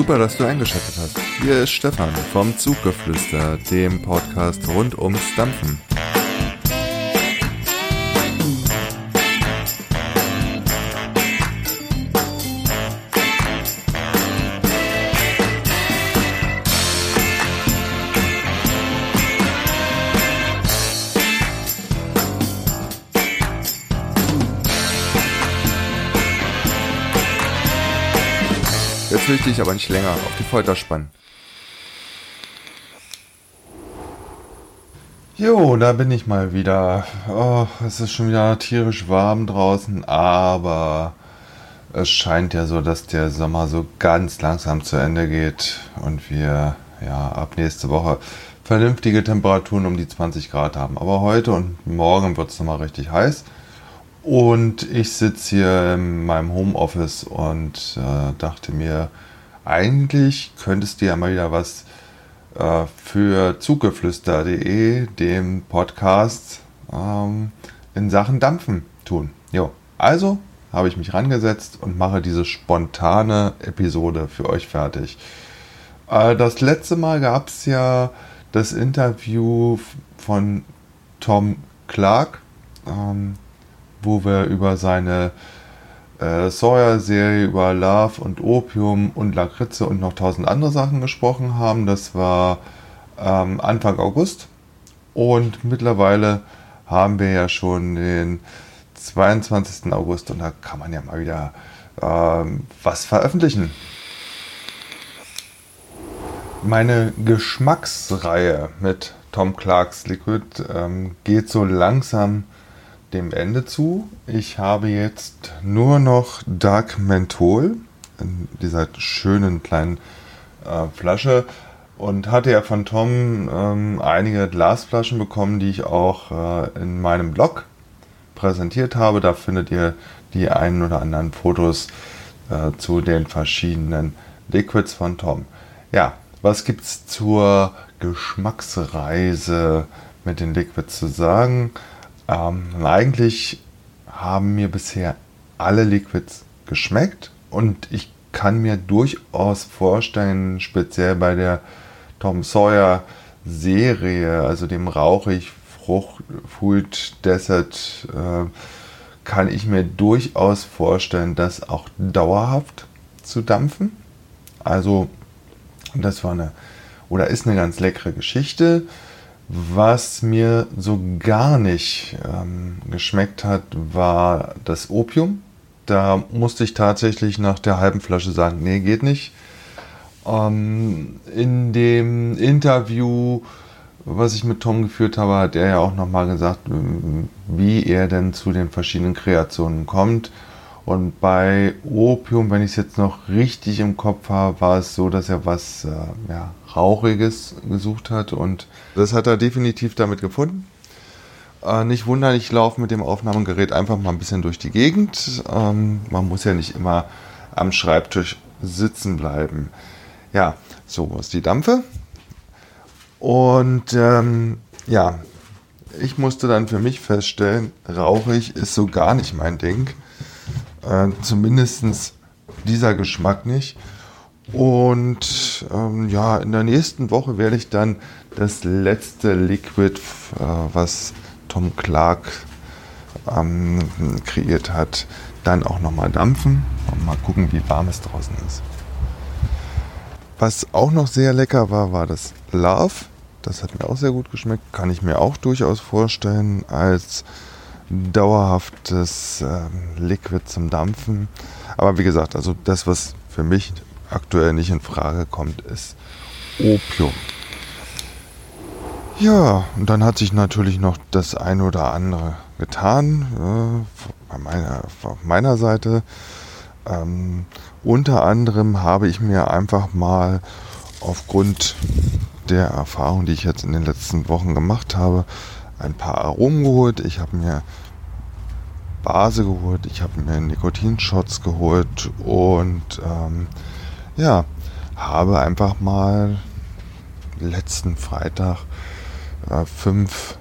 Super, dass du eingeschaltet hast. Hier ist Stefan vom Zuggeflüster, dem Podcast rund ums Dampfen. Will ich aber nicht länger auf die Folter spannen. Jo, da bin ich mal wieder. Oh, es ist schon wieder tierisch warm draußen, aber es scheint ja so, dass der Sommer so ganz langsam zu Ende geht und wir ja ab nächste Woche vernünftige Temperaturen um die 20 Grad haben. Aber heute und morgen wird es nochmal richtig heiß. Und ich sitze hier in meinem Homeoffice und äh, dachte mir, eigentlich könntest du ja mal wieder was äh, für zugeflüster.de, dem Podcast, ähm, in Sachen Dampfen tun. Jo. Also habe ich mich rangesetzt und mache diese spontane Episode für euch fertig. Äh, das letzte Mal gab es ja das Interview von Tom Clark. Ähm, wo wir über seine äh, Sawyer-Serie, über Love und Opium und Lakritze und noch tausend andere Sachen gesprochen haben. Das war ähm, Anfang August. Und mittlerweile haben wir ja schon den 22. August und da kann man ja mal wieder ähm, was veröffentlichen. Meine Geschmacksreihe mit Tom Clarks Liquid ähm, geht so langsam dem Ende zu. Ich habe jetzt nur noch Dark Menthol in dieser schönen kleinen äh, Flasche und hatte ja von Tom ähm, einige Glasflaschen bekommen, die ich auch äh, in meinem Blog präsentiert habe. Da findet ihr die einen oder anderen Fotos äh, zu den verschiedenen Liquids von Tom. Ja, was gibt es zur Geschmacksreise mit den Liquids zu sagen? Ähm, eigentlich haben mir bisher alle Liquids geschmeckt und ich kann mir durchaus vorstellen, speziell bei der Tom Sawyer Serie, also dem rauchig Frucht Food Desert, äh, kann ich mir durchaus vorstellen, das auch dauerhaft zu dampfen. Also das war eine oder ist eine ganz leckere Geschichte. Was mir so gar nicht ähm, geschmeckt hat, war das Opium. Da musste ich tatsächlich nach der halben Flasche sagen, nee, geht nicht. Ähm, in dem Interview, was ich mit Tom geführt habe, hat er ja auch nochmal gesagt, wie er denn zu den verschiedenen Kreationen kommt. Und bei Opium, wenn ich es jetzt noch richtig im Kopf habe, war es so, dass er was äh, ja, Rauchiges gesucht hat. Und das hat er definitiv damit gefunden. Äh, nicht wundern, ich laufe mit dem Aufnahmegerät einfach mal ein bisschen durch die Gegend. Ähm, man muss ja nicht immer am Schreibtisch sitzen bleiben. Ja, so ist die Dampfe. Und ähm, ja, ich musste dann für mich feststellen, rauchig ist so gar nicht mein Ding. Äh, Zumindest dieser Geschmack nicht. Und ähm, ja, in der nächsten Woche werde ich dann das letzte Liquid, äh, was Tom Clark ähm, kreiert hat, dann auch nochmal dampfen und mal gucken, wie warm es draußen ist. Was auch noch sehr lecker war, war das Love. Das hat mir auch sehr gut geschmeckt. Kann ich mir auch durchaus vorstellen als dauerhaftes ähm, Liquid zum Dampfen. Aber wie gesagt, also das, was für mich aktuell nicht in Frage kommt, ist Opium. Ja, und dann hat sich natürlich noch das eine oder andere getan äh, meiner, auf meiner Seite. Ähm, unter anderem habe ich mir einfach mal aufgrund der Erfahrung, die ich jetzt in den letzten Wochen gemacht habe, ein paar Aromen geholt. Ich habe mir Base geholt, ich habe mir Nikotinshots geholt und ähm, ja, habe einfach mal letzten Freitag äh, fünf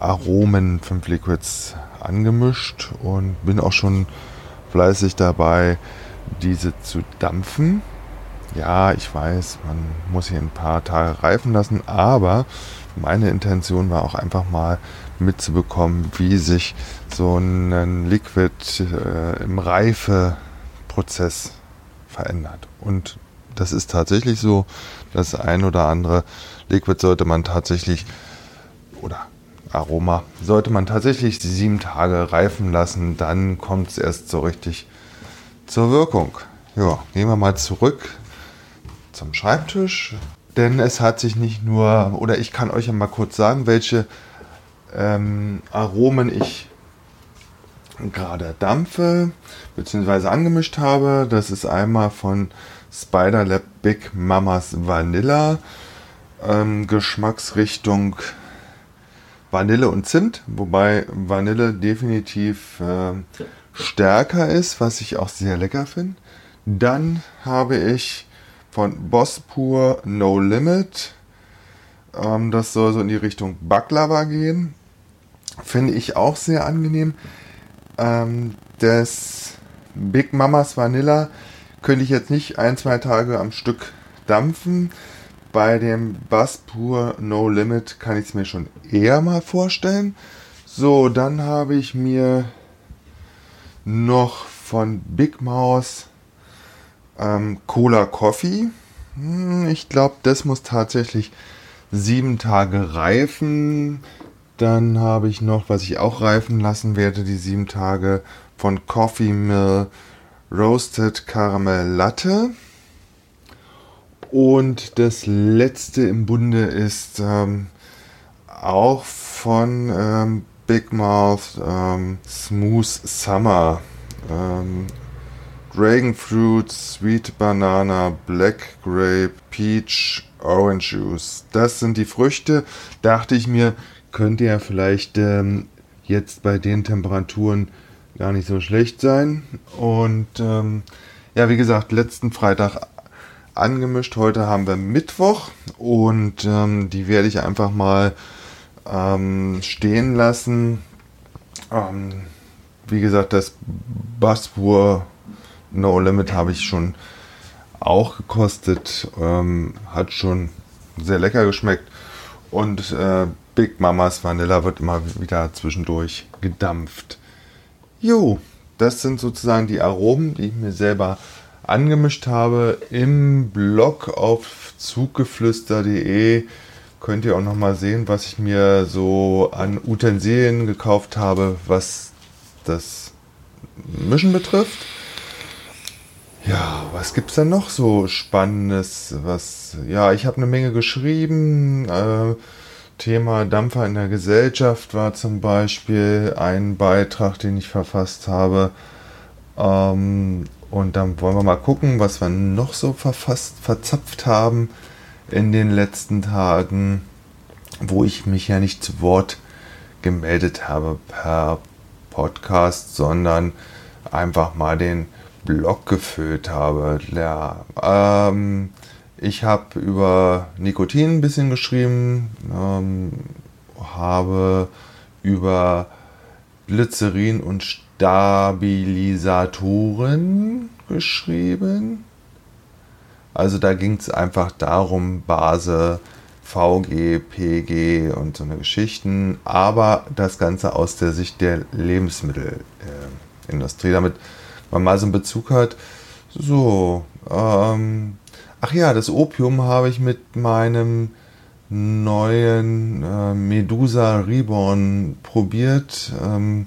Aromen, fünf Liquids angemischt und bin auch schon fleißig dabei, diese zu dampfen. Ja, ich weiß, man muss hier ein paar Tage reifen lassen, aber meine Intention war auch einfach mal mitzubekommen, wie sich so ein Liquid äh, im Reifeprozess verändert. Und das ist tatsächlich so, das ein oder andere Liquid sollte man tatsächlich oder Aroma sollte man tatsächlich sieben Tage reifen lassen, dann kommt es erst so richtig zur Wirkung. Ja, gehen wir mal zurück zum Schreibtisch, denn es hat sich nicht nur, oder ich kann euch ja mal kurz sagen, welche ähm, Aromen ich gerade dampfe bzw. angemischt habe. Das ist einmal von Spider Lab Big Mamas Vanilla, ähm, Geschmacksrichtung Vanille und Zimt, wobei Vanille definitiv äh, stärker ist, was ich auch sehr lecker finde. Dann habe ich von Boss Pur No Limit. Ähm, das soll so in die Richtung Baklava gehen. Finde ich auch sehr angenehm. Ähm, das Big Mamas Vanilla könnte ich jetzt nicht ein, zwei Tage am Stück dampfen. Bei dem Bass Pur No Limit kann ich es mir schon eher mal vorstellen. So, dann habe ich mir noch von Big Mouse ähm, Cola Coffee. Hm, ich glaube, das muss tatsächlich sieben Tage reifen. Dann habe ich noch, was ich auch reifen lassen werde, die sieben Tage von Coffee Mill Roasted Caramel Latte. Und das letzte im Bunde ist ähm, auch von ähm, Big Mouth ähm, Smooth Summer. Ähm, Dragon Fruit, Sweet Banana, Black Grape, Peach, Orange Juice. Das sind die Früchte. Dachte ich mir, könnte ja vielleicht ähm, jetzt bei den Temperaturen gar nicht so schlecht sein. Und ähm, ja, wie gesagt, letzten Freitag angemischt. Heute haben wir Mittwoch und ähm, die werde ich einfach mal ähm, stehen lassen. Ähm, wie gesagt, das Buzzword No Limit habe ich schon auch gekostet. Ähm, hat schon sehr lecker geschmeckt. Und äh, Big Mamas Vanilla wird immer wieder zwischendurch gedampft. Jo, das sind sozusagen die Aromen, die ich mir selber angemischt habe. Im Blog auf zuggeflüster.de könnt ihr auch noch mal sehen, was ich mir so an Utensilien gekauft habe, was das Mischen betrifft. Ja, was gibt's denn noch so Spannendes? Was, ja, ich habe eine Menge geschrieben. Äh, Thema Dampfer in der Gesellschaft war zum Beispiel ein Beitrag, den ich verfasst habe. Ähm, und dann wollen wir mal gucken, was wir noch so verfasst, verzapft haben in den letzten Tagen, wo ich mich ja nicht zu Wort gemeldet habe per Podcast, sondern einfach mal den Blog gefüllt habe. Ja, ähm, ich habe über Nikotin ein bisschen geschrieben, ähm, habe über Glycerin und Stabilisatoren geschrieben. Also da ging es einfach darum, Base, VG, PG und so eine Geschichten, aber das Ganze aus der Sicht der Lebensmittelindustrie. Damit man mal so einen Bezug hat. So, ähm, ach ja, das Opium habe ich mit meinem neuen äh, Medusa Reborn probiert. Ähm,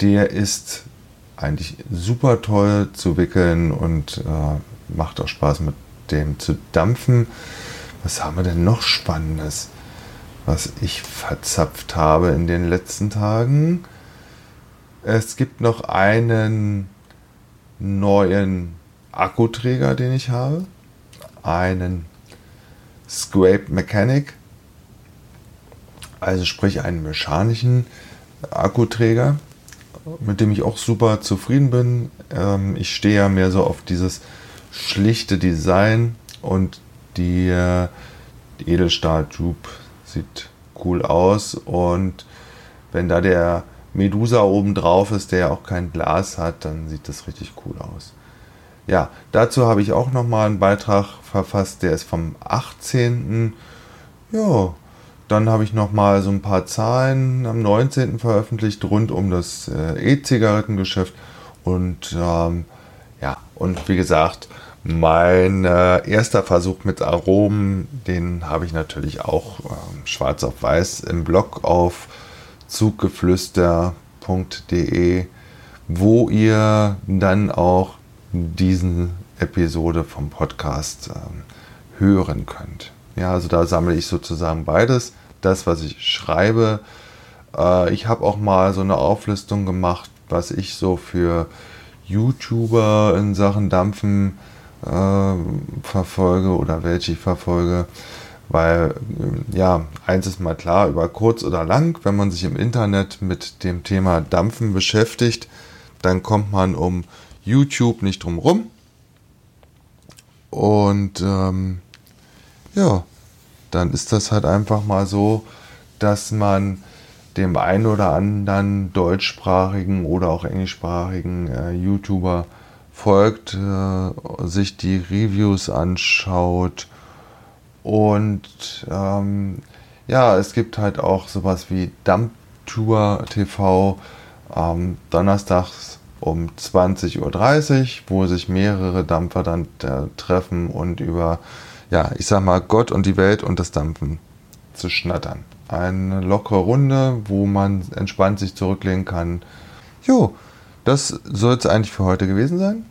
der ist eigentlich super toll zu wickeln und äh, macht auch Spaß mit dem zu dampfen. Was haben wir denn noch Spannendes, was ich verzapft habe in den letzten Tagen? Es gibt noch einen neuen Akkuträger, den ich habe. Einen Scrape Mechanic. Also sprich einen mechanischen Akkuträger, mit dem ich auch super zufrieden bin. Ähm, ich stehe ja mehr so auf dieses schlichte Design und die, äh, die Edelstahl-Tube sieht cool aus und wenn da der Medusa oben drauf ist, der ja auch kein Glas hat, dann sieht das richtig cool aus. ja, dazu habe ich auch nochmal einen Beitrag verfasst, der ist vom 18. Ja, dann habe ich nochmal so ein paar Zahlen am 19. veröffentlicht rund um das äh, E-Zigarettengeschäft. Und ähm, ja, und wie gesagt, mein äh, erster Versuch mit Aromen, den habe ich natürlich auch äh, schwarz auf weiß im Blog auf zuggeflüster.de, wo ihr dann auch diesen Episode vom Podcast ähm, hören könnt. Ja, also da sammle ich sozusagen beides. Das, was ich schreibe. Äh, ich habe auch mal so eine Auflistung gemacht, was ich so für YouTuber in Sachen Dampfen äh, verfolge oder welche ich verfolge. Weil, ja, eins ist mal klar, über kurz oder lang, wenn man sich im Internet mit dem Thema Dampfen beschäftigt, dann kommt man um YouTube nicht drum rum. Und ähm, ja, dann ist das halt einfach mal so, dass man dem einen oder anderen deutschsprachigen oder auch englischsprachigen äh, YouTuber folgt, äh, sich die Reviews anschaut und ähm, ja, es gibt halt auch sowas wie Dump Tour TV ähm, donnerstags um 20.30 Uhr, wo sich mehrere Dampfer dann äh, treffen und über, ja, ich sag mal, Gott und die Welt und das Dampfen zu schnattern. Eine lockere Runde, wo man entspannt sich zurücklehnen kann. Jo, das soll es eigentlich für heute gewesen sein.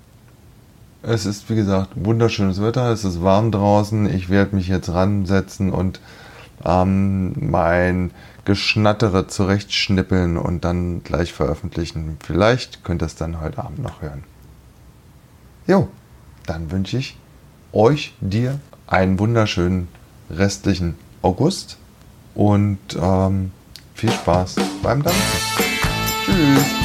Es ist, wie gesagt, wunderschönes Wetter, es ist warm draußen. Ich werde mich jetzt ransetzen und ähm, mein Geschnattere zurechtschnippeln und dann gleich veröffentlichen. Vielleicht könnt ihr es dann heute Abend noch hören. Jo, dann wünsche ich euch, dir einen wunderschönen restlichen August und ähm, viel Spaß beim Dampfen. Tschüss.